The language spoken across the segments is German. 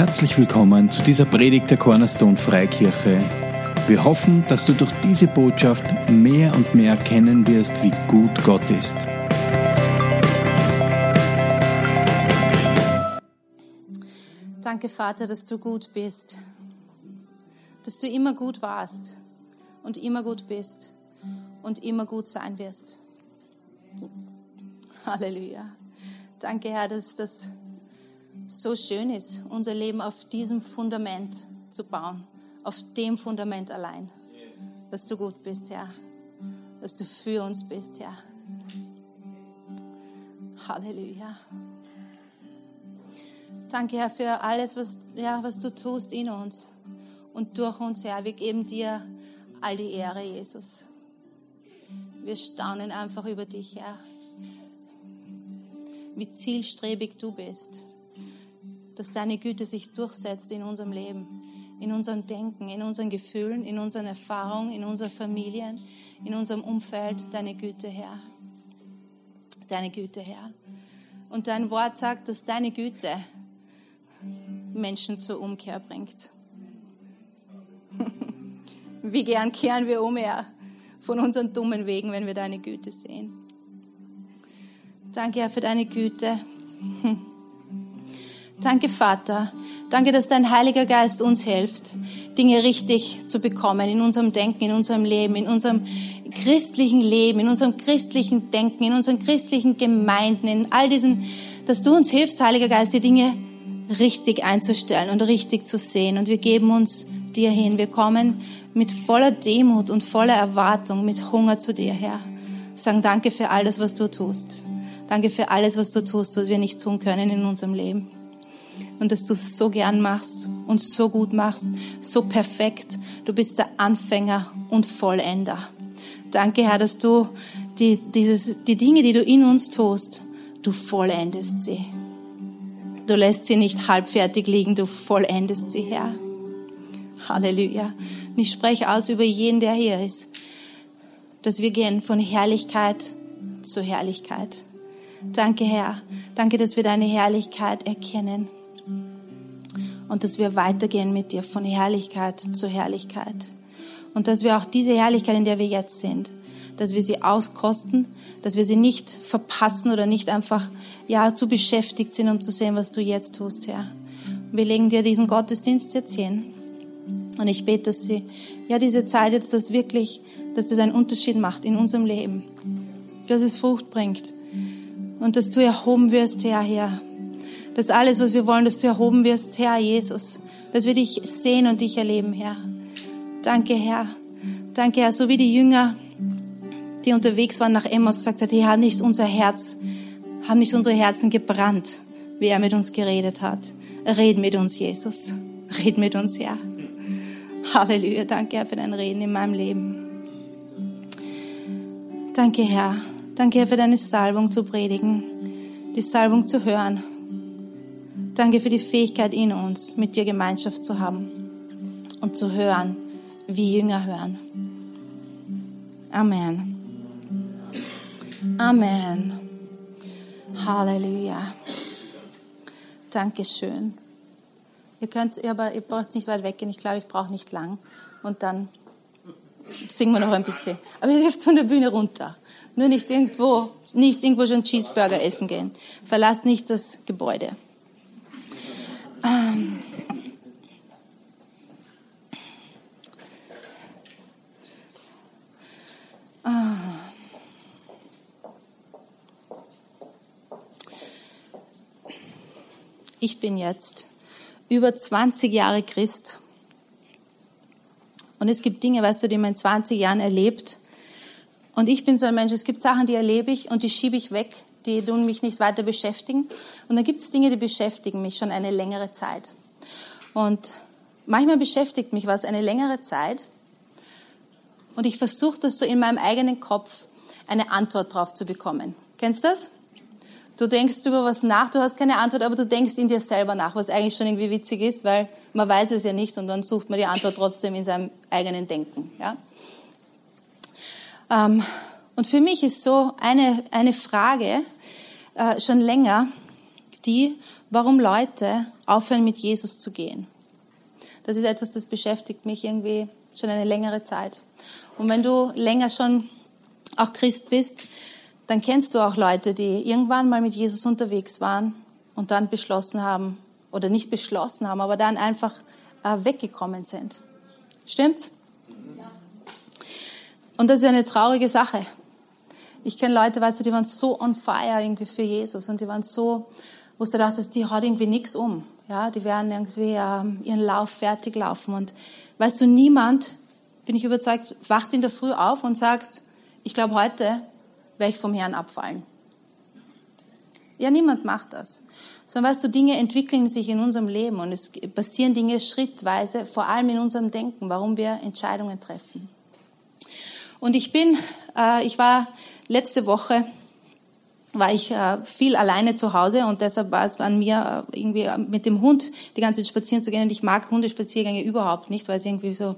Herzlich willkommen zu dieser Predigt der Cornerstone Freikirche. Wir hoffen, dass du durch diese Botschaft mehr und mehr erkennen wirst, wie gut Gott ist. Danke, Vater, dass du gut bist, dass du immer gut warst und immer gut bist und immer gut sein wirst. Halleluja. Danke, Herr, dass das so schön ist, unser Leben auf diesem Fundament zu bauen, auf dem Fundament allein. Dass du gut bist, Herr. Dass du für uns bist, Herr. Halleluja. Danke, Herr, für alles, was, ja, was du tust in uns und durch uns, Herr. Wir geben dir all die Ehre, Jesus. Wir staunen einfach über dich, Herr. Wie zielstrebig du bist dass deine Güte sich durchsetzt in unserem Leben, in unserem Denken, in unseren Gefühlen, in unseren Erfahrungen, in unseren Familien, in unserem Umfeld. Deine Güte, Herr. Deine Güte, Herr. Und dein Wort sagt, dass deine Güte Menschen zur Umkehr bringt. Wie gern kehren wir um, Herr, von unseren dummen Wegen, wenn wir deine Güte sehen. Danke, Herr, für deine Güte. Danke, Vater. Danke, dass dein Heiliger Geist uns hilft, Dinge richtig zu bekommen in unserem Denken, in unserem Leben, in unserem christlichen Leben, in unserem christlichen Denken, in unseren christlichen Gemeinden, in all diesen, dass du uns hilfst, Heiliger Geist, die Dinge richtig einzustellen und richtig zu sehen. Und wir geben uns dir hin. Wir kommen mit voller Demut und voller Erwartung, mit Hunger zu dir, Herr. Sagen danke für alles, was du tust. Danke für alles, was du tust, was wir nicht tun können in unserem Leben und dass du es so gern machst und so gut machst, so perfekt. Du bist der Anfänger und Vollender. Danke, Herr, dass du die, dieses, die Dinge, die du in uns tust, du vollendest sie. Du lässt sie nicht halbfertig liegen, du vollendest sie, Herr. Halleluja. Und ich spreche aus über jeden, der hier ist, dass wir gehen von Herrlichkeit zu Herrlichkeit. Danke, Herr. Danke, dass wir deine Herrlichkeit erkennen und dass wir weitergehen mit dir von Herrlichkeit zu Herrlichkeit. Und dass wir auch diese Herrlichkeit, in der wir jetzt sind, dass wir sie auskosten, dass wir sie nicht verpassen oder nicht einfach ja zu beschäftigt sind, um zu sehen, was du jetzt tust, Herr. Wir legen dir diesen Gottesdienst jetzt hin. Und ich bete, dass sie, ja, diese Zeit jetzt das wirklich, dass das einen Unterschied macht in unserem Leben. Dass es Frucht bringt. Und dass du erhoben wirst, Herr, Herr, dass alles, was wir wollen, dass du erhoben wirst, Herr Jesus, dass wir dich sehen und dich erleben, Herr. Danke, Herr. Danke, Herr, so wie die Jünger, die unterwegs waren nach Emmaus, gesagt hat, Herr, nicht unser Herz, haben nicht unsere Herzen gebrannt, wie er mit uns geredet hat. Red mit uns, Jesus. Red mit uns, Herr. Halleluja. Danke, Herr, für dein Reden in meinem Leben. Danke, Herr. Danke, Herr, für deine Salbung zu predigen, die Salbung zu hören. Danke für die Fähigkeit in uns, mit dir Gemeinschaft zu haben und zu hören, wie Jünger hören. Amen. Amen. Halleluja. Dankeschön. Ihr könnt, aber ihr braucht nicht weit weggehen. Ich glaube, ich brauche nicht lang. Und dann singen wir noch ein bisschen. Aber ihr dürft von der Bühne runter. Nur nicht irgendwo, nicht irgendwo schon Cheeseburger essen gehen. Verlasst nicht das Gebäude. Ähm. Ich bin jetzt über 20 Jahre Christ. Und es gibt Dinge, weißt du, die man in 20 Jahren erlebt. Und ich bin so ein Mensch, es gibt Sachen, die erlebe ich und die schiebe ich weg die tun mich nicht weiter beschäftigen. Und dann gibt es Dinge, die beschäftigen mich schon eine längere Zeit. Und manchmal beschäftigt mich was eine längere Zeit. Und ich versuche das so in meinem eigenen Kopf eine Antwort drauf zu bekommen. Kennst du das? Du denkst über was nach, du hast keine Antwort, aber du denkst in dir selber nach, was eigentlich schon irgendwie witzig ist, weil man weiß es ja nicht und dann sucht man die Antwort trotzdem in seinem eigenen Denken. Ja? Ähm, und für mich ist so eine, eine Frage äh, schon länger, die, warum Leute aufhören, mit Jesus zu gehen. Das ist etwas, das beschäftigt mich irgendwie schon eine längere Zeit. Und wenn du länger schon auch Christ bist, dann kennst du auch Leute, die irgendwann mal mit Jesus unterwegs waren und dann beschlossen haben, oder nicht beschlossen haben, aber dann einfach äh, weggekommen sind. Stimmt's? Und das ist eine traurige Sache. Ich kenne Leute, weißt du, die waren so on fire irgendwie für Jesus und die waren so, wo du dachtest, die hat irgendwie nichts um. Ja, die werden irgendwie ähm, ihren Lauf fertig laufen. Und weißt du, niemand, bin ich überzeugt, wacht in der Früh auf und sagt, ich glaube, heute werde ich vom Herrn abfallen. Ja, niemand macht das. Sondern weißt du, Dinge entwickeln sich in unserem Leben und es passieren Dinge schrittweise, vor allem in unserem Denken, warum wir Entscheidungen treffen. Und ich bin, äh, ich war letzte Woche war ich äh, viel alleine zu Hause und deshalb war es an mir äh, irgendwie äh, mit dem Hund die ganze Zeit spazieren zu gehen und ich mag Hundespaziergänge überhaupt nicht, weil es irgendwie so,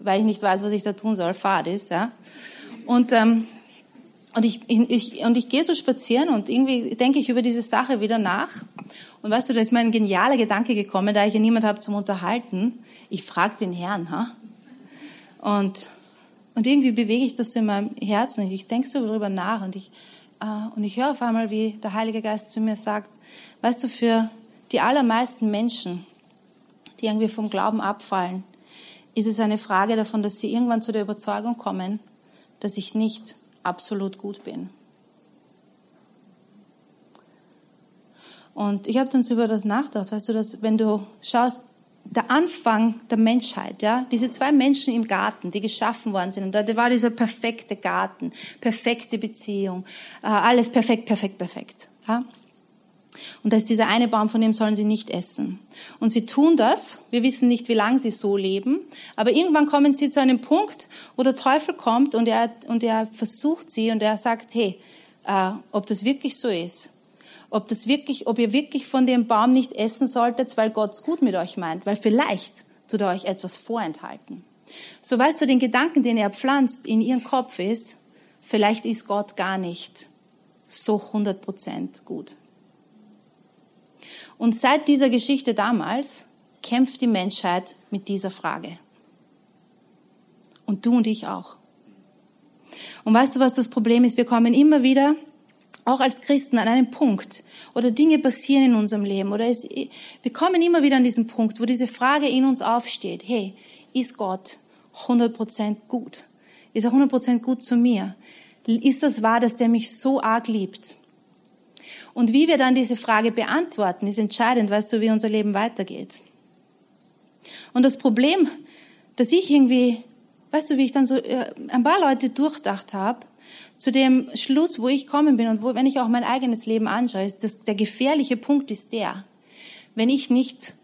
weil ich nicht weiß, was ich da tun soll, Fahrt ist, ja. Und ähm, und ich, ich, und ich gehe so spazieren und irgendwie denke ich über diese Sache wieder nach. Und weißt du, da ist mir ein genialer Gedanke gekommen, da ich ja niemand habe zum Unterhalten. Ich frage den Herrn, ha? Und, und irgendwie bewege ich das in meinem Herzen. Ich denke so darüber nach und ich, äh, und ich höre auf einmal, wie der Heilige Geist zu mir sagt, weißt du, für die allermeisten Menschen, die irgendwie vom Glauben abfallen, ist es eine Frage davon, dass sie irgendwann zu der Überzeugung kommen, dass ich nicht absolut gut bin. Und ich habe dann so über das nachgedacht, weißt du, dass wenn du schaust, der Anfang der Menschheit, ja, diese zwei Menschen im Garten, die geschaffen worden sind, und da war dieser perfekte Garten, perfekte Beziehung, äh, alles perfekt, perfekt, perfekt. Ja? Und da ist dieser eine Baum, von dem sollen sie nicht essen. Und sie tun das. Wir wissen nicht, wie lange sie so leben. Aber irgendwann kommen sie zu einem Punkt, wo der Teufel kommt und er, und er versucht sie und er sagt, hey, äh, ob das wirklich so ist. Ob das wirklich, ob ihr wirklich von dem Baum nicht essen solltet, weil Gott es gut mit euch meint. Weil vielleicht tut er euch etwas vorenthalten. So weißt du, den Gedanken, den er pflanzt in ihren Kopf ist, vielleicht ist Gott gar nicht so 100% gut. Und seit dieser Geschichte damals kämpft die Menschheit mit dieser Frage. Und du und ich auch. Und weißt du, was das Problem ist? Wir kommen immer wieder, auch als Christen, an einen Punkt, oder Dinge passieren in unserem Leben, oder es, wir kommen immer wieder an diesen Punkt, wo diese Frage in uns aufsteht, hey, ist Gott 100% gut? Ist er 100% gut zu mir? Ist das wahr, dass der mich so arg liebt? Und wie wir dann diese Frage beantworten, ist entscheidend, weißt du, wie unser Leben weitergeht. Und das Problem, dass ich irgendwie, weißt du, wie ich dann so äh, ein paar Leute durchdacht habe, zu dem Schluss, wo ich kommen bin und wo, wenn ich auch mein eigenes Leben anschaue, ist, dass der gefährliche Punkt ist der, wenn ich nicht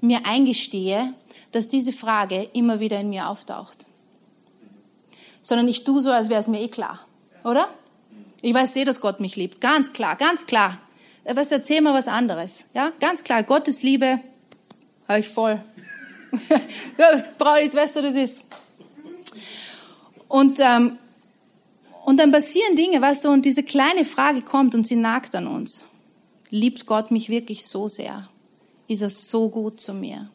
mir eingestehe, dass diese Frage immer wieder in mir auftaucht. Sondern ich tue so, als wäre es mir eh klar. Oder? Ich weiß eh, dass Gott mich liebt. Ganz klar, ganz klar. Was erzähl mal was anderes. Ja, ganz klar. Gottes Liebe habe ich voll. das brauche ich, weißt du, das ist. Und, ähm, und dann passieren Dinge, weißt du, und diese kleine Frage kommt und sie nagt an uns. Liebt Gott mich wirklich so sehr? Ist er so gut zu mir?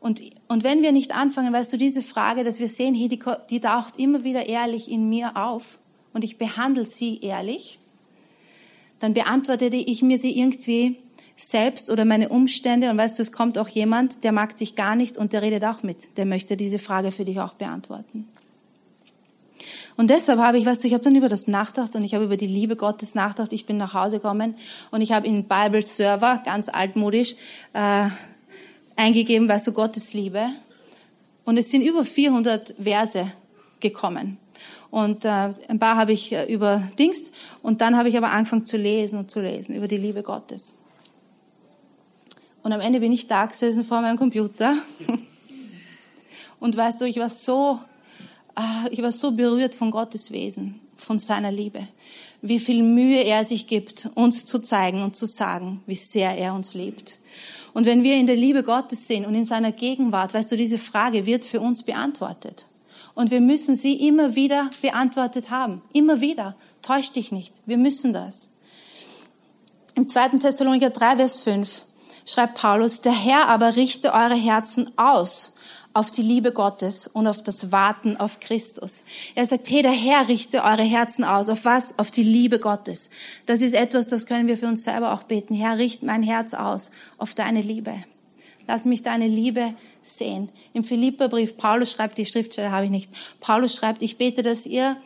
Und, und wenn wir nicht anfangen, weißt du, diese Frage, dass wir sehen, hey, die, die taucht immer wieder ehrlich in mir auf, und ich behandle sie ehrlich, dann beantwortete ich mir sie irgendwie selbst oder meine Umstände. Und weißt du, es kommt auch jemand, der mag dich gar nicht und der redet auch mit. Der möchte diese Frage für dich auch beantworten. Und deshalb habe ich, weißt du, ich habe dann über das nachgedacht und ich habe über die Liebe Gottes nachgedacht. Ich bin nach Hause gekommen und ich habe in Bible Server, ganz altmodisch, äh, eingegeben, weißt du, Gottes Liebe. Und es sind über 400 Verse gekommen. Und äh, ein paar habe ich äh, überdingst und dann habe ich aber angefangen zu lesen und zu lesen über die Liebe Gottes. Und am Ende bin ich da gesessen vor meinem Computer und weißt du, ich war so, ich war so berührt von Gottes Wesen, von seiner Liebe, wie viel Mühe er sich gibt, uns zu zeigen und zu sagen, wie sehr er uns liebt. Und wenn wir in der Liebe Gottes sind und in seiner Gegenwart, weißt du, diese Frage wird für uns beantwortet. Und wir müssen sie immer wieder beantwortet haben. Immer wieder. Täusch dich nicht. Wir müssen das. Im 2. Thessaloniker 3, Vers 5 schreibt Paulus, der Herr aber richte eure Herzen aus auf die Liebe Gottes und auf das Warten auf Christus. Er sagt, hey, der Herr richte eure Herzen aus. Auf was? Auf die Liebe Gottes. Das ist etwas, das können wir für uns selber auch beten. Herr, richte mein Herz aus auf deine Liebe. Lass mich deine Liebe sehen. Im Philipperbrief, Paulus schreibt, die Schriftstelle habe ich nicht. Paulus schreibt, ich bete, dass ihr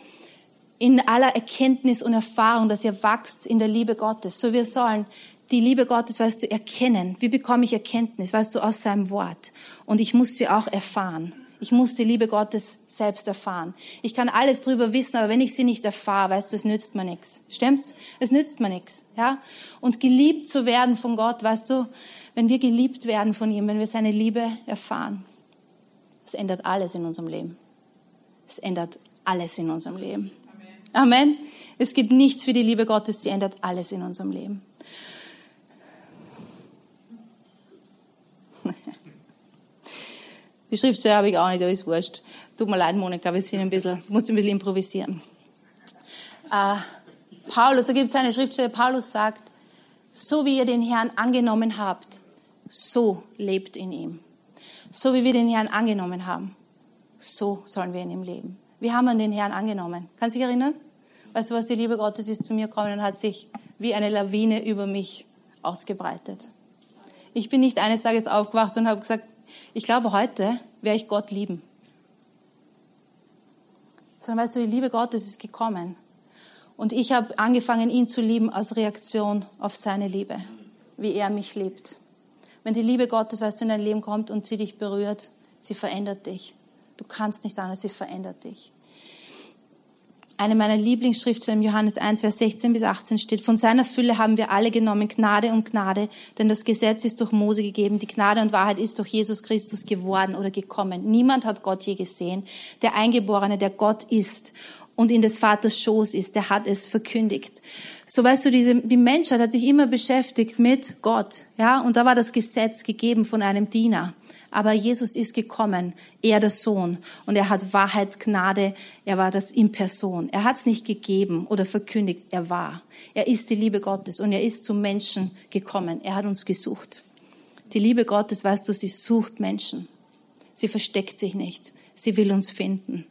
in aller Erkenntnis und Erfahrung, dass ihr wachst in der Liebe Gottes. So wir sollen die Liebe Gottes, weißt du, erkennen. Wie bekomme ich Erkenntnis? Weißt du, aus seinem Wort. Und ich muss sie auch erfahren. Ich muss die Liebe Gottes selbst erfahren. Ich kann alles drüber wissen, aber wenn ich sie nicht erfahre, weißt du, es nützt mir nichts. Stimmt's? Es nützt mir nichts, ja? Und geliebt zu werden von Gott, weißt du, wenn wir geliebt werden von ihm, wenn wir seine Liebe erfahren, es ändert alles in unserem Leben. Es ändert alles in unserem Leben. Amen. Amen. Es gibt nichts wie die Liebe Gottes, sie ändert alles in unserem Leben. Die Schriftstelle habe ich auch nicht, aber ist wurscht. Tut mir leid, Monika, wir sind ein bisschen, musste ein bisschen improvisieren. Äh, Paulus, da gibt es eine Schriftstelle, Paulus sagt, so wie ihr den Herrn angenommen habt, so lebt in ihm. So wie wir den Herrn angenommen haben, so sollen wir in ihm leben. Wir haben den Herrn angenommen. Kannst du dich erinnern? Weißt du was, die Liebe Gottes ist zu mir gekommen und hat sich wie eine Lawine über mich ausgebreitet. Ich bin nicht eines Tages aufgewacht und habe gesagt, ich glaube, heute werde ich Gott lieben. Sondern weißt du, die Liebe Gottes ist gekommen. Und ich habe angefangen, ihn zu lieben als Reaktion auf seine Liebe, wie er mich liebt. Wenn die Liebe Gottes, weißt du, in dein Leben kommt und sie dich berührt, sie verändert dich. Du kannst nicht anders, sie verändert dich eine meiner Lieblingsschriftstellen, Johannes 1, Vers 16 bis 18 steht, von seiner Fülle haben wir alle genommen, Gnade und Gnade, denn das Gesetz ist durch Mose gegeben, die Gnade und Wahrheit ist durch Jesus Christus geworden oder gekommen. Niemand hat Gott je gesehen. Der Eingeborene, der Gott ist und in des Vaters Schoß ist, der hat es verkündigt. So weißt du, diese, die Menschheit hat sich immer beschäftigt mit Gott, ja, und da war das Gesetz gegeben von einem Diener. Aber Jesus ist gekommen, er der Sohn, und er hat Wahrheit, Gnade, er war das in Person. Er hat es nicht gegeben oder verkündigt, er war. Er ist die Liebe Gottes und er ist zum Menschen gekommen. Er hat uns gesucht. Die Liebe Gottes, weißt du, sie sucht Menschen. Sie versteckt sich nicht. Sie will uns finden.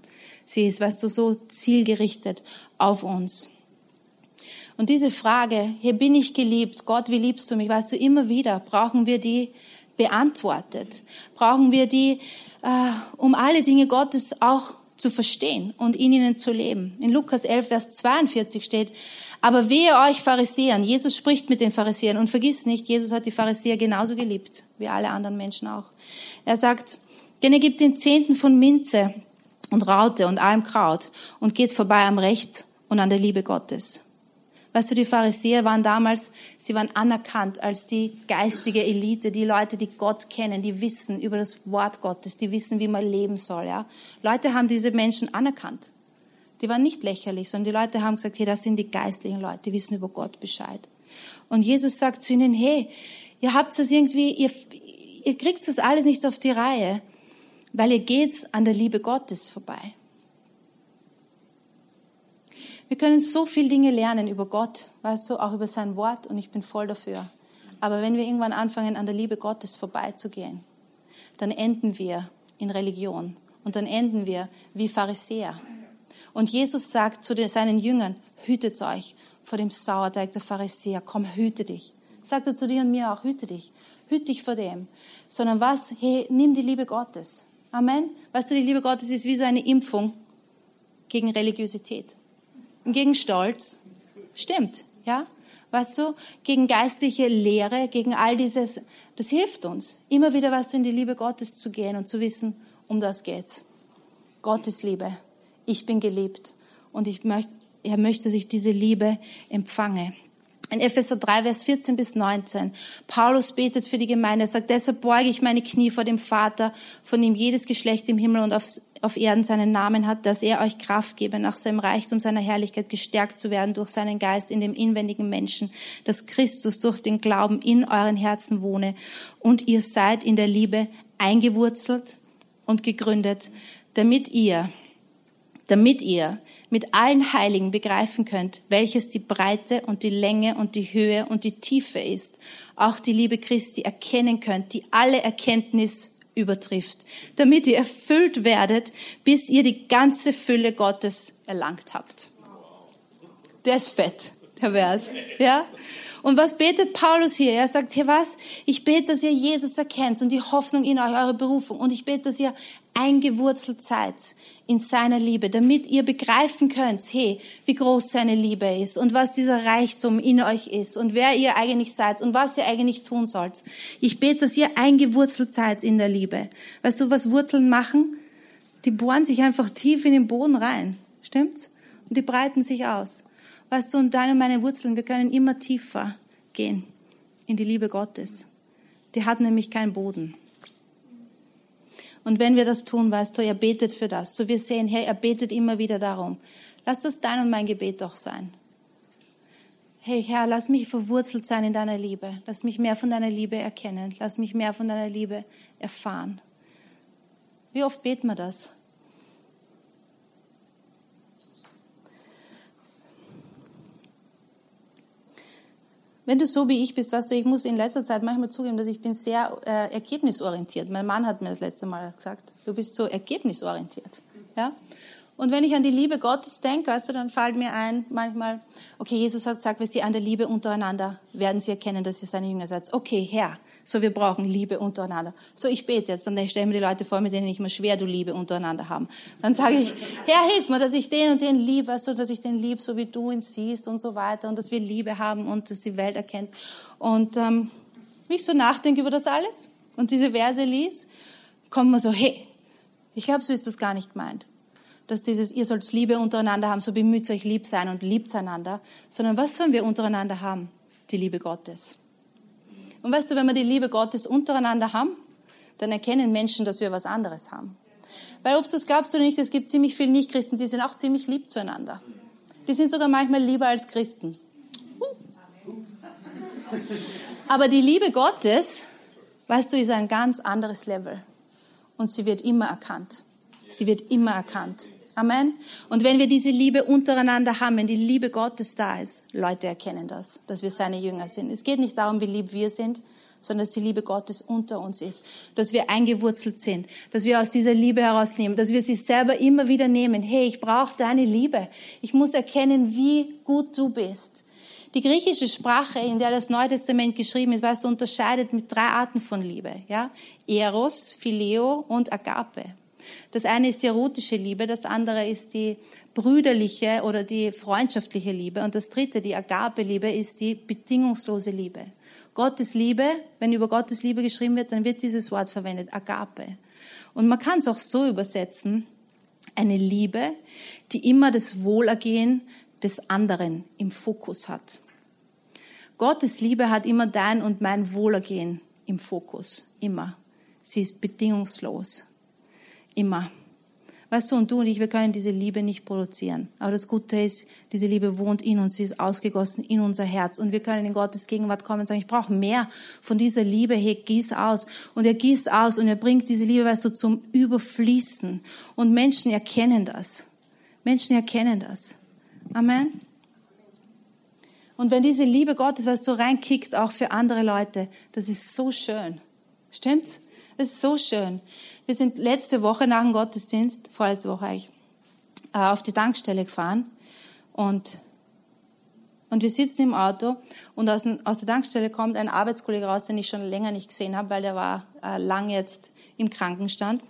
Sie ist, weißt du, so zielgerichtet auf uns. Und diese Frage, hier bin ich geliebt, Gott, wie liebst du mich, weißt du, immer wieder brauchen wir die beantwortet. Brauchen wir die, äh, um alle Dinge Gottes auch zu verstehen und in ihnen zu leben. In Lukas 11, Vers 42 steht, aber wehe euch Pharisäern. Jesus spricht mit den Pharisäern und vergiss nicht, Jesus hat die Pharisäer genauso geliebt wie alle anderen Menschen auch. Er sagt, denn er gibt den Zehnten von Minze und Raute und allem Kraut und geht vorbei am Recht und an der Liebe Gottes. Weißt du, die Pharisäer waren damals, sie waren anerkannt als die geistige Elite, die Leute, die Gott kennen, die wissen über das Wort Gottes, die wissen, wie man leben soll. Ja? Leute haben diese Menschen anerkannt. Die waren nicht lächerlich, sondern die Leute haben gesagt, hey, das sind die geistlichen Leute, die wissen über Gott Bescheid. Und Jesus sagt zu ihnen, hey, ihr habt das irgendwie, ihr, ihr kriegt das alles nicht auf die Reihe, weil ihr geht an der Liebe Gottes vorbei. Wir können so viele Dinge lernen über Gott, weißt du, auch über sein Wort und ich bin voll dafür. Aber wenn wir irgendwann anfangen, an der Liebe Gottes vorbeizugehen, dann enden wir in Religion und dann enden wir wie Pharisäer. Und Jesus sagt zu seinen Jüngern, hütet euch vor dem Sauerteig der Pharisäer, komm, hüte dich. Sagt er zu dir und mir auch, hüte dich, hüte dich vor dem. Sondern was? Hey, nimm die Liebe Gottes. Amen. Weißt du, die Liebe Gottes ist wie so eine Impfung gegen Religiosität gegen Stolz. Stimmt, ja? Weißt du, gegen geistliche Lehre, gegen all dieses, das hilft uns, immer wieder, weißt du, in die Liebe Gottes zu gehen und zu wissen, um das geht's. Gottes Liebe. Ich bin geliebt und ich möchte, er möchte, dass ich diese Liebe empfange in Epheser 3, Vers 14 bis 19. Paulus betet für die Gemeinde. Er sagt, deshalb beuge ich meine Knie vor dem Vater, von dem jedes Geschlecht im Himmel und auf, auf Erden seinen Namen hat, dass er euch Kraft gebe, nach seinem Reichtum seiner Herrlichkeit gestärkt zu werden durch seinen Geist in dem inwendigen Menschen, dass Christus durch den Glauben in euren Herzen wohne und ihr seid in der Liebe eingewurzelt und gegründet, damit ihr damit ihr mit allen Heiligen begreifen könnt, welches die Breite und die Länge und die Höhe und die Tiefe ist, auch die Liebe Christi erkennen könnt, die alle Erkenntnis übertrifft, damit ihr erfüllt werdet, bis ihr die ganze Fülle Gottes erlangt habt. Der ist fett, der Vers, ja? Und was betet Paulus hier? Er sagt, hier was? Ich bete, dass ihr Jesus erkennt und die Hoffnung in euch, eure Berufung. Und ich bete, dass ihr eingewurzelt seid in seiner Liebe, damit ihr begreifen könnt, hey, wie groß seine Liebe ist und was dieser Reichtum in euch ist und wer ihr eigentlich seid und was ihr eigentlich tun sollt. Ich bete, dass ihr eingewurzelt seid in der Liebe. Weißt du, was Wurzeln machen? Die bohren sich einfach tief in den Boden rein. Stimmt's? Und die breiten sich aus. Weißt du, und deine und meine Wurzeln, wir können immer tiefer gehen in die Liebe Gottes. Die hat nämlich keinen Boden. Und wenn wir das tun, weißt du, er betet für das. So wir sehen, hey, er betet immer wieder darum. Lass das dein und mein Gebet doch sein. Hey Herr, lass mich verwurzelt sein in deiner Liebe. Lass mich mehr von deiner Liebe erkennen. Lass mich mehr von deiner Liebe erfahren. Wie oft beten wir das? Wenn du so wie ich bist, weißt du, ich muss in letzter Zeit manchmal zugeben, dass ich bin sehr äh, ergebnisorientiert. Mein Mann hat mir das letzte Mal gesagt, du bist so ergebnisorientiert. Ja? Und wenn ich an die Liebe Gottes denke, weißt du, dann fällt mir ein, manchmal, okay, Jesus hat gesagt, weißt du, an der Liebe untereinander werden sie erkennen, dass ihr seine Jünger seid. Okay, Herr, so, wir brauchen Liebe untereinander. So, ich bete jetzt, dann stelle mir die Leute vor, mit denen ich mir schwer du Liebe untereinander haben. Dann sage ich, Herr, hilf mir, dass ich den und den liebe, so, dass ich den liebe, so wie du ihn siehst und so weiter und dass wir Liebe haben und dass die Welt erkennt. Und ähm, wie ich so nachdenke über das alles und diese Verse lies, kommt man so, hey, ich glaube, so ist das gar nicht gemeint. Dass dieses, ihr sollt Liebe untereinander haben, so bemüht euch lieb sein und liebt einander, sondern was sollen wir untereinander haben? Die Liebe Gottes. Und weißt du, wenn wir die Liebe Gottes untereinander haben, dann erkennen Menschen, dass wir was anderes haben. Weil ob es das glaubst du nicht, es gibt ziemlich viele Nichtchristen, die sind auch ziemlich lieb zueinander. Die sind sogar manchmal lieber als Christen. Aber die Liebe Gottes, weißt du, ist ein ganz anderes Level. Und sie wird immer erkannt. Sie wird immer erkannt. Amen. Und wenn wir diese Liebe untereinander haben, wenn die Liebe Gottes da ist, Leute erkennen das, dass wir seine Jünger sind. Es geht nicht darum, wie lieb wir sind, sondern dass die Liebe Gottes unter uns ist, dass wir eingewurzelt sind, dass wir aus dieser Liebe herausnehmen, dass wir sie selber immer wieder nehmen. Hey, ich brauche deine Liebe. Ich muss erkennen, wie gut du bist. Die griechische Sprache, in der das Neue Testament geschrieben ist, weißt du, unterscheidet mit drei Arten von Liebe, ja? Eros, Phileo und Agape. Das eine ist die erotische Liebe, das andere ist die brüderliche oder die freundschaftliche Liebe und das dritte, die Agape-Liebe, ist die bedingungslose Liebe. Gottes Liebe, wenn über Gottes Liebe geschrieben wird, dann wird dieses Wort verwendet, Agape. Und man kann es auch so übersetzen, eine Liebe, die immer das Wohlergehen des anderen im Fokus hat. Gottes Liebe hat immer dein und mein Wohlergehen im Fokus, immer. Sie ist bedingungslos. Immer. Weißt du, und du und ich, wir können diese Liebe nicht produzieren. Aber das Gute ist, diese Liebe wohnt in uns, sie ist ausgegossen in unser Herz. Und wir können in Gottes Gegenwart kommen und sagen, ich brauche mehr von dieser Liebe. Hey, gieß aus. Und er gießt aus und er bringt diese Liebe, weißt du, zum Überfließen. Und Menschen erkennen das. Menschen erkennen das. Amen. Und wenn diese Liebe Gottes, weißt du, reinkickt, auch für andere Leute, das ist so schön. Stimmt's? Das ist so schön. Wir sind letzte Woche nach dem Gottesdienst, vorletzte Woche eigentlich, äh, auf die Tankstelle gefahren und, und wir sitzen im Auto und aus, aus der Tankstelle kommt ein Arbeitskollege raus, den ich schon länger nicht gesehen habe, weil der war äh, lang jetzt im Krankenstand.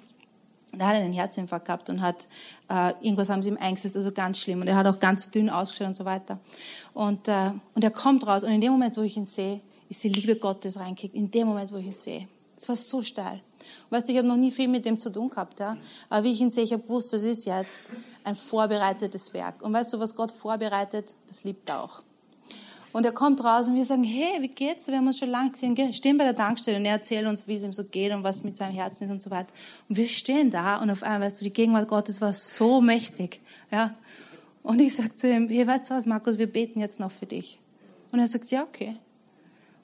Der hat einen Herzinfarkt gehabt und hat äh, irgendwas haben sie ihm eingesetzt, also ganz schlimm. Und er hat auch ganz dünn ausgeschaut und so weiter. Und, äh, und er kommt raus und in dem Moment, wo ich ihn sehe, ist die Liebe Gottes reingekickt. In dem Moment, wo ich ihn sehe. Es war so steil. Weißt du, ich habe noch nie viel mit dem zu tun gehabt, ja. Aber wie ich ihn sehe, ich habe gewusst, das ist jetzt ein vorbereitetes Werk. Und weißt du, was Gott vorbereitet, das liebt er auch. Und er kommt raus und wir sagen, hey, wie geht's? Wir haben uns schon lange gesehen, stehen bei der Tankstelle und er erzählt uns, wie es ihm so geht und was mit seinem Herzen ist und so weiter. Und wir stehen da und auf einmal, weißt du, die Gegenwart Gottes war so mächtig, ja. Und ich sag zu ihm, hey, weißt du was, Markus, wir beten jetzt noch für dich. Und er sagt, ja, okay.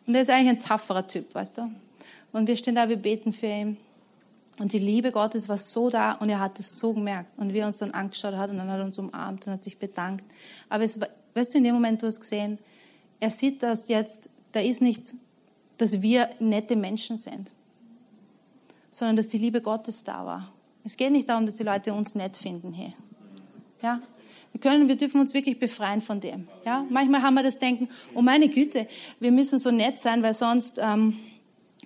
Und er ist eigentlich ein tapferer Typ, weißt du. Und wir stehen da, wir beten für ihn. Und die Liebe Gottes war so da und er hat es so gemerkt. Und wie er uns dann angeschaut hat und dann hat er uns umarmt und hat sich bedankt. Aber es weißt du, in dem Moment, du hast gesehen, er sieht das jetzt, da ist nicht, dass wir nette Menschen sind, sondern dass die Liebe Gottes da war. Es geht nicht darum, dass die Leute uns nett finden hier. Ja? Wir können, wir dürfen uns wirklich befreien von dem. Ja? Manchmal haben wir das Denken, oh meine Güte, wir müssen so nett sein, weil sonst ähm,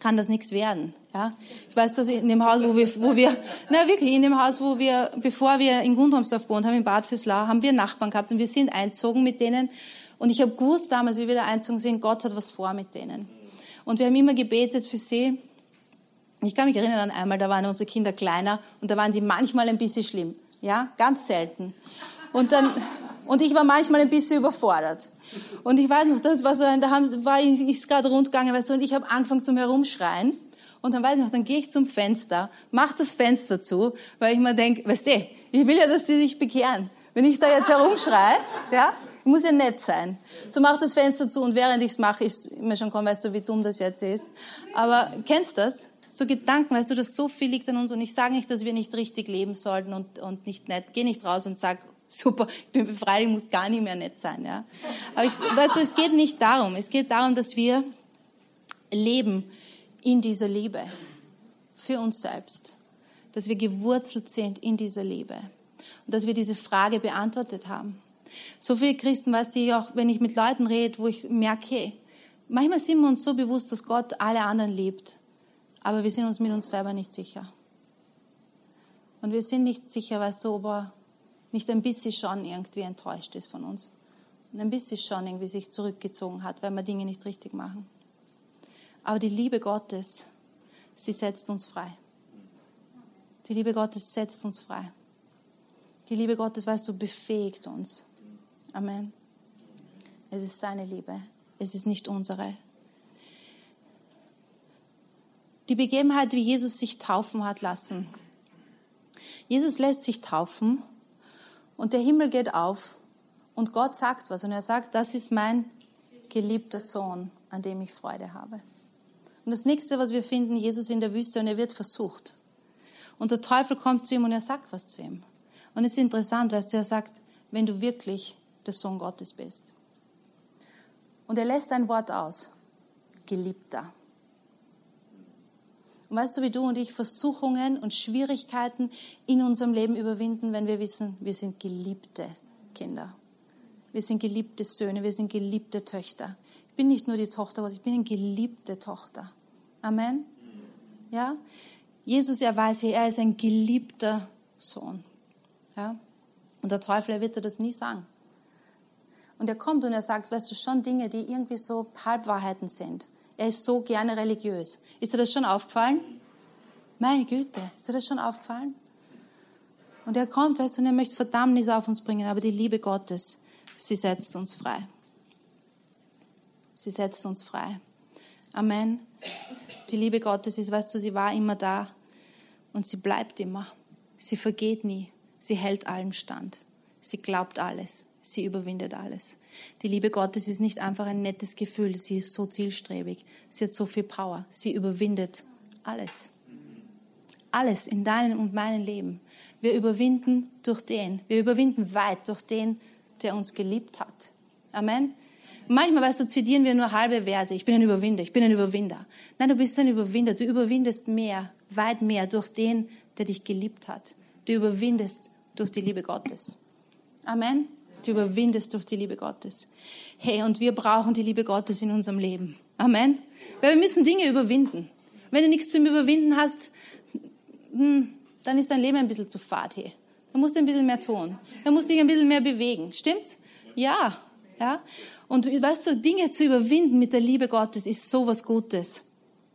kann das nichts werden. Ja? Ich weiß, dass in dem Haus, wo wir, wo wir, na wirklich, in dem Haus, wo wir, bevor wir in Gundramsdorf gewohnt haben, in Bad Fürslau, haben wir Nachbarn gehabt und wir sind einzogen mit denen. Und ich habe gewusst damals, wie wir da einzogen sind, Gott hat was vor mit denen. Und wir haben immer gebetet für sie. Ich kann mich erinnern an einmal, da waren unsere Kinder kleiner und da waren sie manchmal ein bisschen schlimm. Ja, ganz selten. Und dann, und ich war manchmal ein bisschen überfordert. Und ich weiß noch, das war so ein, da haben, war ich, ich gerade rundgegangen, weißt du, und ich habe angefangen zum Herumschreien. Und dann weiß ich noch, dann gehe ich zum Fenster, mach das Fenster zu, weil ich mir denke, weißt du, ich will ja, dass die sich bekehren. Wenn ich da jetzt herumschreie, ja, ich muss ja nett sein. So mach das Fenster zu und während ich es mache, ist mir schon kommen, weißt du, wie dumm das jetzt ist. Aber kennst du das? So Gedanken, weißt du, dass so viel liegt an uns und ich sage nicht, dass wir nicht richtig leben sollten und, und nicht nett. Geh nicht raus und sag, super, ich bin befreit, ich muss gar nicht mehr nett sein. Ja? Aber ich, weißt du, es geht nicht darum. Es geht darum, dass wir leben in dieser Liebe für uns selbst. Dass wir gewurzelt sind in dieser Liebe. Und dass wir diese Frage beantwortet haben. So viele Christen, weißt du, auch wenn ich mit Leuten rede, wo ich merke, manchmal sind wir uns so bewusst, dass Gott alle anderen liebt. Aber wir sind uns mit uns selber nicht sicher. Und wir sind nicht sicher, weißt du, ob er nicht ein bisschen schon irgendwie enttäuscht ist von uns. Und ein bisschen schon irgendwie sich zurückgezogen hat, weil wir Dinge nicht richtig machen. Aber die Liebe Gottes, sie setzt uns frei. Die Liebe Gottes setzt uns frei. Die Liebe Gottes, weißt du, befähigt uns. Amen. Es ist seine Liebe. Es ist nicht unsere. Die Begebenheit, wie Jesus sich taufen hat lassen. Jesus lässt sich taufen und der Himmel geht auf und Gott sagt was und er sagt, das ist mein geliebter Sohn, an dem ich Freude habe. Und das nächste, was wir finden, Jesus in der Wüste und er wird versucht. Und der Teufel kommt zu ihm und er sagt was zu ihm. Und es ist interessant, weißt du, er sagt, wenn du wirklich der Sohn Gottes bist. Und er lässt ein Wort aus. Geliebter. Und weißt du, wie du und ich Versuchungen und Schwierigkeiten in unserem Leben überwinden, wenn wir wissen, wir sind geliebte Kinder. Wir sind geliebte Söhne, wir sind geliebte Töchter. Ich bin nicht nur die Tochter ich bin eine geliebte Tochter. Amen? Ja? Jesus, er weiß hier, er ist ein geliebter Sohn. Ja? Und der Teufel, er wird dir das nie sagen. Und er kommt und er sagt, weißt du, schon Dinge, die irgendwie so Halbwahrheiten sind. Er ist so gerne religiös. Ist dir das schon aufgefallen? Meine Güte, ist dir das schon aufgefallen? Und er kommt, weißt du, und er möchte Verdammnis auf uns bringen, aber die Liebe Gottes, sie setzt uns frei. Sie setzt uns frei. Amen. Die Liebe Gottes ist, weißt du, sie war immer da und sie bleibt immer. Sie vergeht nie. Sie hält allem stand. Sie glaubt alles. Sie überwindet alles. Die Liebe Gottes ist nicht einfach ein nettes Gefühl, sie ist so zielstrebig. Sie hat so viel Power. Sie überwindet alles. Alles in deinem und meinem Leben. Wir überwinden durch den. Wir überwinden weit durch den, der uns geliebt hat. Amen. Manchmal, weißt du, zitieren wir nur halbe Verse. Ich bin ein Überwinder, ich bin ein Überwinder. Nein, du bist ein Überwinder. Du überwindest mehr, weit mehr durch den, der dich geliebt hat. Du überwindest durch die Liebe Gottes. Amen. Du überwindest durch die Liebe Gottes. Hey, und wir brauchen die Liebe Gottes in unserem Leben. Amen. Weil wir müssen Dinge überwinden. Wenn du nichts zum Überwinden hast, hm, dann ist dein Leben ein bisschen zu fad. Hey. Dann musst du ein bisschen mehr tun. Dann musst du dich ein bisschen mehr bewegen. Stimmt's? Ja. Ja. Und weißt du, Dinge zu überwinden mit der Liebe Gottes ist sowas Gutes.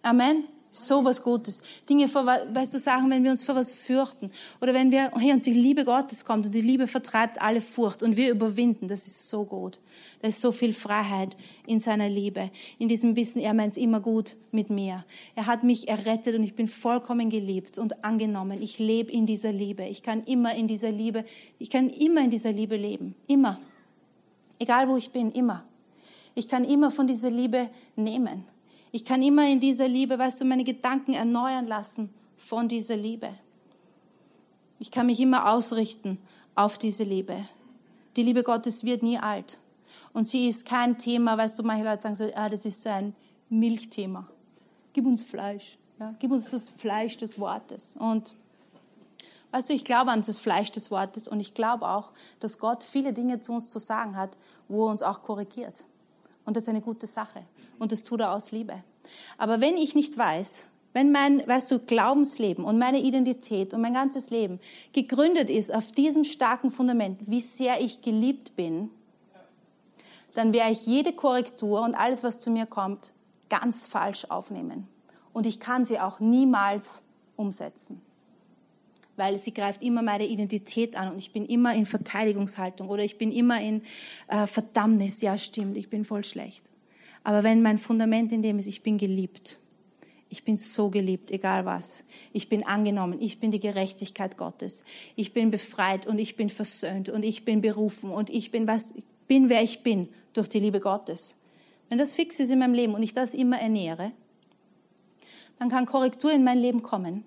Amen. So was Gutes. Dinge, vor, weißt du, Sachen, wenn wir uns vor was fürchten. Oder wenn wir, hey, und die Liebe Gottes kommt und die Liebe vertreibt alle Furcht und wir überwinden. Das ist so gut. Da ist so viel Freiheit in seiner Liebe. In diesem Wissen, er meint es immer gut mit mir. Er hat mich errettet und ich bin vollkommen geliebt und angenommen. Ich lebe in dieser Liebe. Ich kann immer in dieser Liebe, ich kann immer in dieser Liebe leben. Immer. Egal wo ich bin, immer. Ich kann immer von dieser Liebe nehmen. Ich kann immer in dieser Liebe, weißt du, meine Gedanken erneuern lassen von dieser Liebe. Ich kann mich immer ausrichten auf diese Liebe. Die Liebe Gottes wird nie alt. Und sie ist kein Thema, weißt du, manche Leute sagen so, ah, das ist so ein Milchthema. Gib uns Fleisch. Ja, gib uns das Fleisch des Wortes. Und weißt du, ich glaube an das Fleisch des Wortes und ich glaube auch, dass Gott viele Dinge zu uns zu sagen hat, wo er uns auch korrigiert. Und das ist eine gute Sache. Und das tut er aus Liebe. Aber wenn ich nicht weiß, wenn mein, weißt du, Glaubensleben und meine Identität und mein ganzes Leben gegründet ist auf diesem starken Fundament, wie sehr ich geliebt bin, dann werde ich jede Korrektur und alles, was zu mir kommt, ganz falsch aufnehmen. Und ich kann sie auch niemals umsetzen. Weil sie greift immer meine Identität an und ich bin immer in Verteidigungshaltung oder ich bin immer in äh, Verdammnis. Ja, stimmt, ich bin voll schlecht. Aber wenn mein Fundament in dem ist, ich bin geliebt, ich bin so geliebt, egal was. Ich bin angenommen. Ich bin die Gerechtigkeit Gottes. Ich bin befreit und ich bin versöhnt und ich bin berufen und ich bin was, ich bin wer ich bin durch die Liebe Gottes. Wenn das fix ist in meinem Leben und ich das immer ernähre, dann kann Korrektur in mein Leben kommen.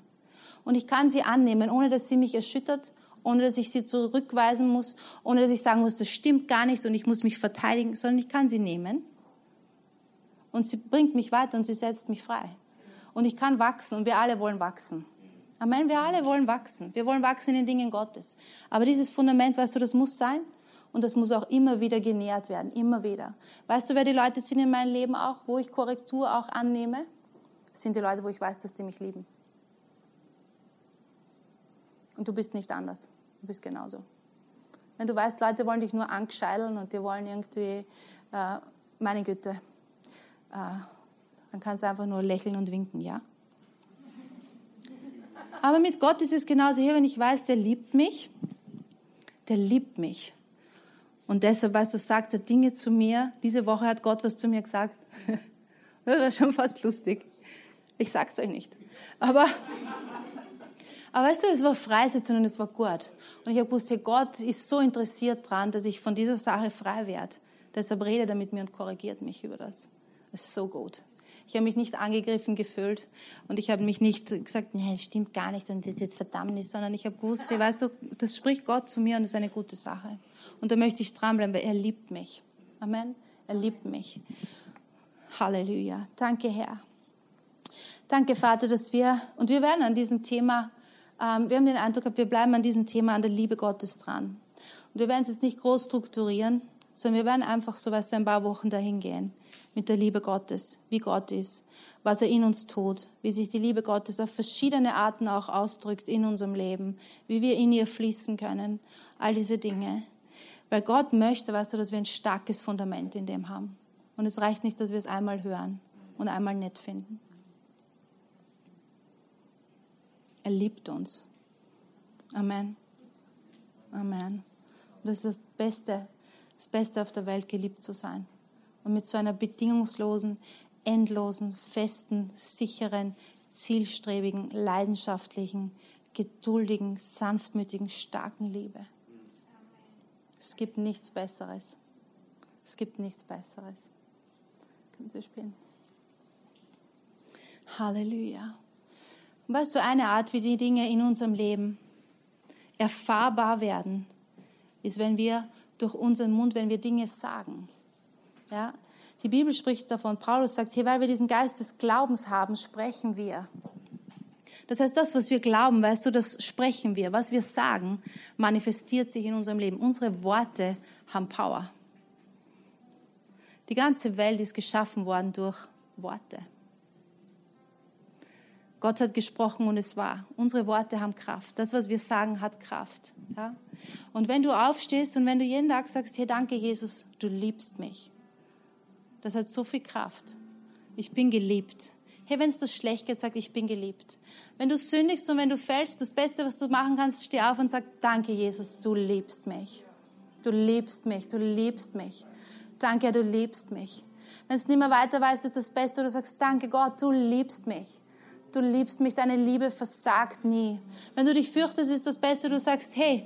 Und ich kann sie annehmen, ohne dass sie mich erschüttert, ohne dass ich sie zurückweisen muss, ohne dass ich sagen muss, das stimmt gar nicht und ich muss mich verteidigen, sondern ich kann sie nehmen. Und sie bringt mich weiter und sie setzt mich frei und ich kann wachsen und wir alle wollen wachsen. Amen, wir alle wollen wachsen. Wir wollen wachsen in den Dingen Gottes. Aber dieses Fundament, weißt du, das muss sein und das muss auch immer wieder genährt werden, immer wieder. Weißt du, wer die Leute sind in meinem Leben auch, wo ich Korrektur auch annehme? Das sind die Leute, wo ich weiß, dass die mich lieben. Und du bist nicht anders. Du bist genauso. Wenn du weißt, Leute wollen dich nur angescheideln und die wollen irgendwie, äh, meine Güte, dann kannst du einfach nur lächeln und winken, ja? Aber mit Gott ist es genauso hier, wenn ich weiß, der liebt mich, der liebt mich. Und deshalb, weißt du, sagt er Dinge zu mir. Diese Woche hat Gott was zu mir gesagt. Das war schon fast lustig. Ich sag's euch nicht. Aber, aber weißt du, es war Freisetzung und es war gut. Und ich habe gewusst, hey, Gott ist so interessiert dran, dass ich von dieser Sache frei werde. Deshalb redet er mit mir und korrigiert mich über das. Das ist so gut. Ich habe mich nicht angegriffen gefühlt und ich habe mich nicht gesagt, das stimmt gar nicht und jetzt Verdammnis, sondern ich habe gewusst, weißt du, das spricht Gott zu mir und das ist eine gute Sache. Und da möchte ich dranbleiben, weil er liebt mich. Amen. Er liebt mich. Halleluja. Danke, Herr. Danke, Vater, dass wir, und wir werden an diesem Thema, ähm, wir haben den Eindruck gehabt, wir bleiben an diesem Thema, an der Liebe Gottes dran. Und wir werden es jetzt nicht groß strukturieren, sondern wir werden einfach so, weißt du, ein paar Wochen dahin gehen mit der Liebe Gottes, wie Gott ist, was er in uns tut, wie sich die Liebe Gottes auf verschiedene Arten auch ausdrückt in unserem Leben, wie wir in ihr fließen können, all diese Dinge. Weil Gott möchte, weißt du, dass wir ein starkes Fundament in dem haben. Und es reicht nicht, dass wir es einmal hören und einmal nett finden. Er liebt uns. Amen. Amen. Das ist das Beste, das Beste auf der Welt, geliebt zu sein und mit so einer bedingungslosen, endlosen, festen, sicheren, zielstrebigen, leidenschaftlichen, geduldigen, sanftmütigen, starken Liebe. Es gibt nichts Besseres. Es gibt nichts Besseres. Können Sie spielen? Halleluja. Und weißt du, eine Art, wie die Dinge in unserem Leben erfahrbar werden, ist, wenn wir durch unseren Mund, wenn wir Dinge sagen. Ja? Die Bibel spricht davon, Paulus sagt, hier, weil wir diesen Geist des Glaubens haben, sprechen wir. Das heißt, das, was wir glauben, weißt du, das sprechen wir. Was wir sagen, manifestiert sich in unserem Leben. Unsere Worte haben Power. Die ganze Welt ist geschaffen worden durch Worte. Gott hat gesprochen und es war. Unsere Worte haben Kraft. Das, was wir sagen, hat Kraft. Ja? Und wenn du aufstehst und wenn du jeden Tag sagst, hey, danke Jesus, du liebst mich. Das hat so viel Kraft. Ich bin geliebt. Hey, wenn es dir schlecht geht, sag, ich bin geliebt. Wenn du sündigst und wenn du fällst, das Beste, was du machen kannst, steh auf und sag, danke Jesus, du liebst mich. Du liebst mich, du liebst mich. Danke, du liebst mich. Wenn es nicht mehr weiter weißt, ist das Beste, du sagst, danke Gott, du liebst mich. Du liebst mich, deine Liebe versagt nie. Wenn du dich fürchtest, ist das Beste, du sagst, hey,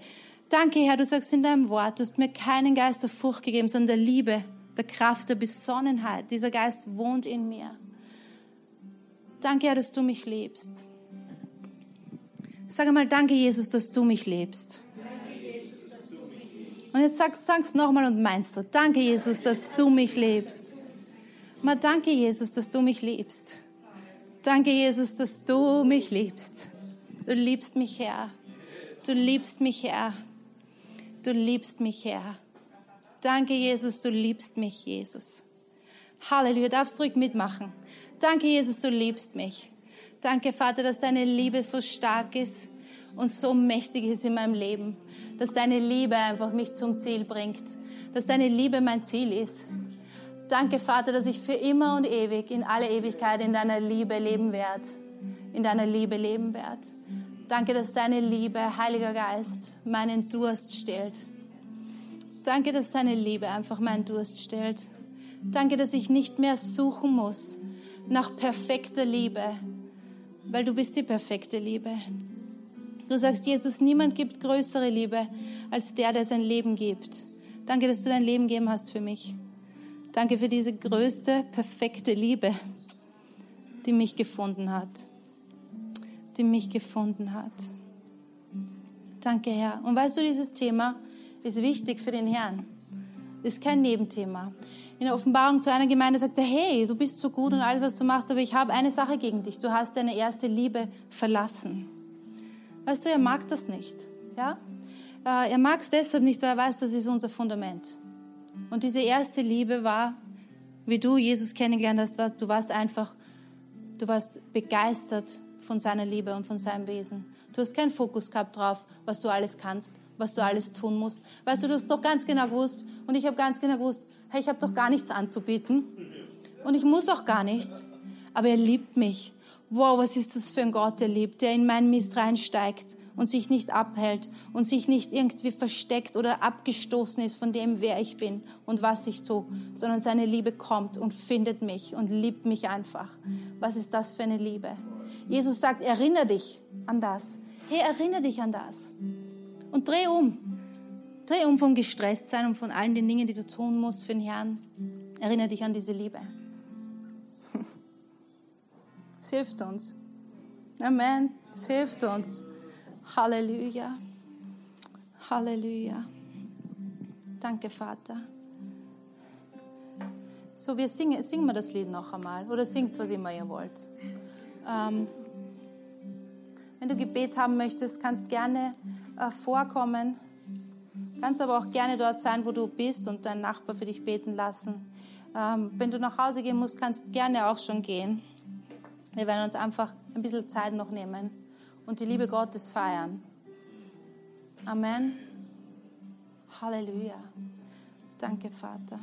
danke Herr, du sagst in deinem Wort, du hast mir keinen Geist der Furcht gegeben, sondern der Liebe, der Kraft, der Besonnenheit. Dieser Geist wohnt in mir. Danke, Herr, dass du mich liebst. Sag einmal, danke Jesus, dass du mich lebst. Und jetzt sag, sag's nochmal und meinst du, danke Jesus, dass du mich lebst. Mal danke Jesus, dass du mich liebst. Danke Jesus, dass du mich liebst. Du liebst mich, Herr. Du liebst mich, Herr. Du liebst mich, Herr. Danke Jesus, du liebst mich, Jesus. Halleluja, darfst ruhig mitmachen. Danke Jesus, du liebst mich. Danke Vater, dass deine Liebe so stark ist und so mächtig ist in meinem Leben dass deine Liebe einfach mich zum Ziel bringt, dass deine Liebe mein Ziel ist. Danke, Vater, dass ich für immer und ewig, in alle Ewigkeit in deiner Liebe leben werde, in deiner Liebe leben werde. Danke, dass deine Liebe, Heiliger Geist, meinen Durst stellt. Danke, dass deine Liebe einfach meinen Durst stellt. Danke, dass ich nicht mehr suchen muss nach perfekter Liebe, weil du bist die perfekte Liebe. Du sagst, Jesus, niemand gibt größere Liebe als der, der sein Leben gibt. Danke, dass du dein Leben gegeben hast für mich. Danke für diese größte, perfekte Liebe, die mich gefunden hat. Die mich gefunden hat. Danke, Herr. Und weißt du, dieses Thema ist wichtig für den Herrn. Das ist kein Nebenthema. In der Offenbarung zu einer Gemeinde sagt er, hey, du bist so gut und alles, was du machst, aber ich habe eine Sache gegen dich. Du hast deine erste Liebe verlassen. Weißt du, er mag das nicht. Ja? Äh, er mag es deshalb nicht, weil er weiß, das ist unser Fundament. Und diese erste Liebe war, wie du Jesus kennengelernt hast, warst, du warst einfach, du warst begeistert von seiner Liebe und von seinem Wesen. Du hast keinen Fokus gehabt drauf, was du alles kannst, was du alles tun musst. Weißt du, du hast doch ganz genau gewusst und ich habe ganz genau gewusst, hey, ich habe doch gar nichts anzubieten und ich muss auch gar nichts. Aber er liebt mich wow, was ist das für ein Gott, der liebt, der in meinen Mist reinsteigt und sich nicht abhält und sich nicht irgendwie versteckt oder abgestoßen ist von dem, wer ich bin und was ich tue, sondern seine Liebe kommt und findet mich und liebt mich einfach. Was ist das für eine Liebe? Jesus sagt, erinnere dich an das. Hey, erinnere dich an das. Und dreh um. Dreh um vom Gestresstsein und von allen den Dingen, die du tun musst für den Herrn. Erinnere dich an diese Liebe. Es hilft uns. Amen. Es hilft uns. Halleluja. Halleluja. Danke, Vater. So, wir singen, singen wir das Lied noch einmal oder singt, was immer ihr wollt. Ähm, wenn du Gebet haben möchtest, kannst gerne äh, vorkommen. Kannst aber auch gerne dort sein, wo du bist und deinen Nachbar für dich beten lassen. Ähm, wenn du nach Hause gehen musst, kannst gerne auch schon gehen. Wir werden uns einfach ein bisschen Zeit noch nehmen und die Liebe Gottes feiern. Amen. Halleluja. Danke, Vater.